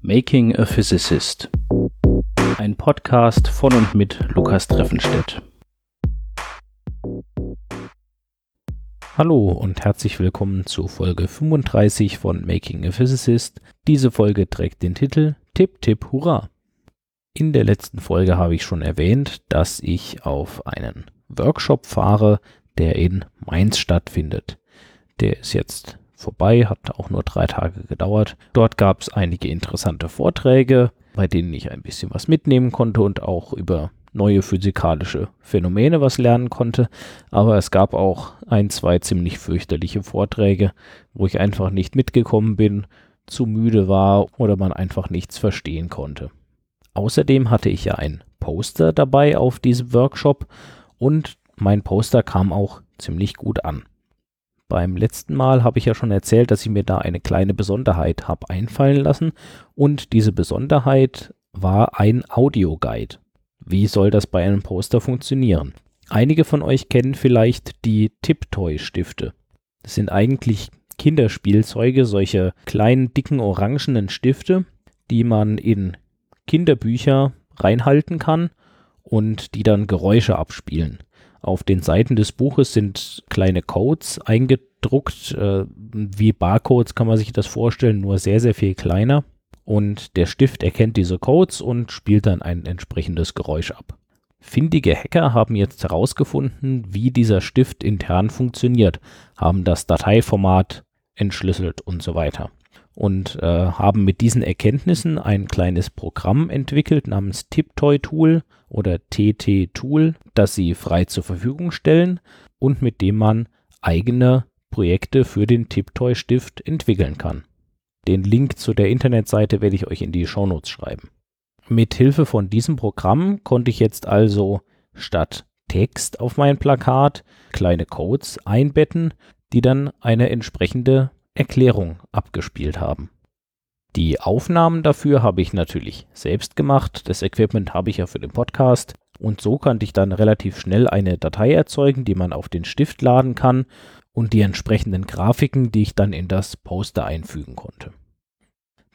Making a Physicist. Ein Podcast von und mit Lukas Treffenstedt. Hallo und herzlich willkommen zu Folge 35 von Making a Physicist. Diese Folge trägt den Titel Tipp Tipp Hurra. In der letzten Folge habe ich schon erwähnt, dass ich auf einen Workshop fahre, der in Mainz stattfindet. Der ist jetzt vorbei, hat auch nur drei Tage gedauert. Dort gab es einige interessante Vorträge, bei denen ich ein bisschen was mitnehmen konnte und auch über neue physikalische Phänomene was lernen konnte. Aber es gab auch ein, zwei ziemlich fürchterliche Vorträge, wo ich einfach nicht mitgekommen bin, zu müde war oder man einfach nichts verstehen konnte. Außerdem hatte ich ja ein Poster dabei auf diesem Workshop und mein Poster kam auch ziemlich gut an. Beim letzten Mal habe ich ja schon erzählt, dass ich mir da eine kleine Besonderheit habe einfallen lassen und diese Besonderheit war ein Audioguide. Wie soll das bei einem Poster funktionieren? Einige von euch kennen vielleicht die Tiptoy-Stifte. Das sind eigentlich Kinderspielzeuge, solche kleinen, dicken, orangenen Stifte, die man in Kinderbücher reinhalten kann und die dann Geräusche abspielen. Auf den Seiten des Buches sind kleine Codes eingedruckt. Äh, wie Barcodes kann man sich das vorstellen, nur sehr, sehr viel kleiner. Und der Stift erkennt diese Codes und spielt dann ein entsprechendes Geräusch ab. Findige Hacker haben jetzt herausgefunden, wie dieser Stift intern funktioniert, haben das Dateiformat entschlüsselt und so weiter und äh, haben mit diesen Erkenntnissen ein kleines Programm entwickelt namens Tiptoy Tool oder TT Tool, das sie frei zur Verfügung stellen und mit dem man eigene Projekte für den Tiptoy Stift entwickeln kann. Den Link zu der Internetseite werde ich euch in die Shownotes schreiben. Mit Hilfe von diesem Programm konnte ich jetzt also statt Text auf mein Plakat kleine Codes einbetten, die dann eine entsprechende Erklärung abgespielt haben. Die Aufnahmen dafür habe ich natürlich selbst gemacht. Das Equipment habe ich ja für den Podcast. Und so konnte ich dann relativ schnell eine Datei erzeugen, die man auf den Stift laden kann und die entsprechenden Grafiken, die ich dann in das Poster einfügen konnte.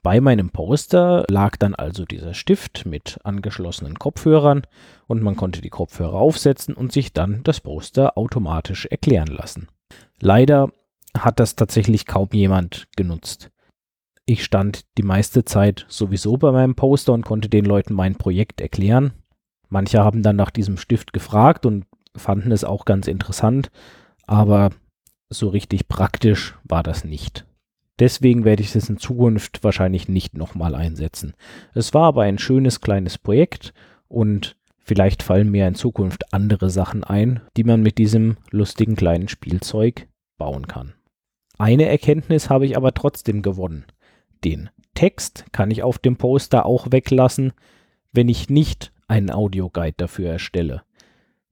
Bei meinem Poster lag dann also dieser Stift mit angeschlossenen Kopfhörern und man konnte die Kopfhörer aufsetzen und sich dann das Poster automatisch erklären lassen. Leider hat das tatsächlich kaum jemand genutzt. Ich stand die meiste Zeit sowieso bei meinem Poster und konnte den Leuten mein Projekt erklären. Manche haben dann nach diesem Stift gefragt und fanden es auch ganz interessant, aber so richtig praktisch war das nicht. Deswegen werde ich es in Zukunft wahrscheinlich nicht nochmal einsetzen. Es war aber ein schönes kleines Projekt und vielleicht fallen mir in Zukunft andere Sachen ein, die man mit diesem lustigen kleinen Spielzeug bauen kann. Eine Erkenntnis habe ich aber trotzdem gewonnen. Den Text kann ich auf dem Poster auch weglassen, wenn ich nicht einen Audioguide dafür erstelle.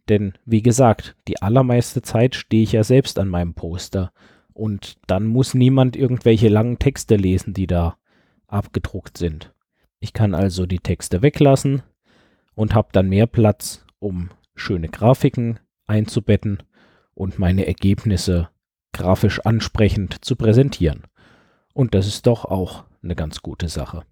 Denn wie gesagt, die allermeiste Zeit stehe ich ja selbst an meinem Poster und dann muss niemand irgendwelche langen Texte lesen, die da abgedruckt sind. Ich kann also die Texte weglassen und habe dann mehr Platz, um schöne Grafiken einzubetten und meine Ergebnisse grafisch ansprechend zu präsentieren. Und das ist doch auch eine ganz gute Sache.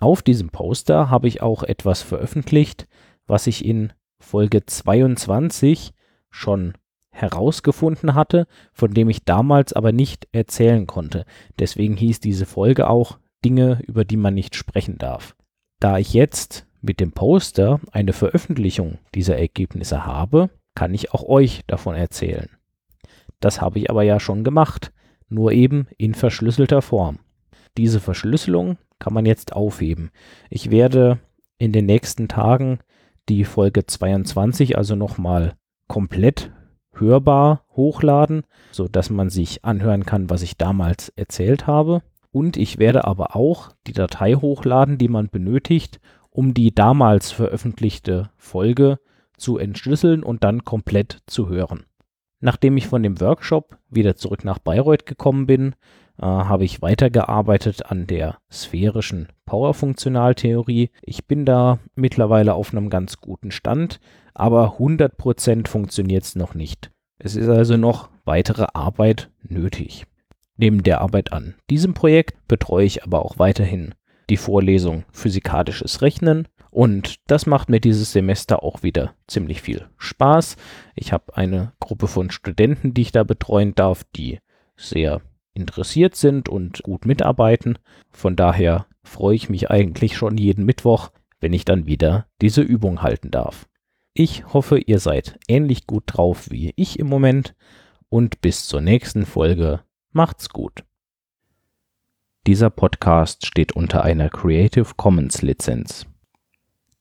Auf diesem Poster habe ich auch etwas veröffentlicht, was ich in Folge 22 schon herausgefunden hatte, von dem ich damals aber nicht erzählen konnte. Deswegen hieß diese Folge auch Dinge, über die man nicht sprechen darf. Da ich jetzt mit dem Poster eine Veröffentlichung dieser Ergebnisse habe, kann ich auch euch davon erzählen. Das habe ich aber ja schon gemacht, nur eben in verschlüsselter Form. Diese Verschlüsselung kann man jetzt aufheben. Ich werde in den nächsten Tagen die Folge 22 also nochmal komplett hörbar hochladen, sodass man sich anhören kann, was ich damals erzählt habe. Und ich werde aber auch die Datei hochladen, die man benötigt, um die damals veröffentlichte Folge zu entschlüsseln und dann komplett zu hören. Nachdem ich von dem Workshop wieder zurück nach Bayreuth gekommen bin, äh, habe ich weitergearbeitet an der sphärischen Powerfunktionaltheorie. Ich bin da mittlerweile auf einem ganz guten Stand, aber 100% funktioniert es noch nicht. Es ist also noch weitere Arbeit nötig. neben der Arbeit an diesem Projekt betreue ich aber auch weiterhin die Vorlesung Physikalisches Rechnen und das macht mir dieses Semester auch wieder ziemlich viel Spaß. Ich habe eine Gruppe von Studenten, die ich da betreuen darf, die sehr interessiert sind und gut mitarbeiten. Von daher freue ich mich eigentlich schon jeden Mittwoch, wenn ich dann wieder diese Übung halten darf. Ich hoffe, ihr seid ähnlich gut drauf wie ich im Moment und bis zur nächsten Folge. Macht's gut. Dieser Podcast steht unter einer Creative Commons Lizenz.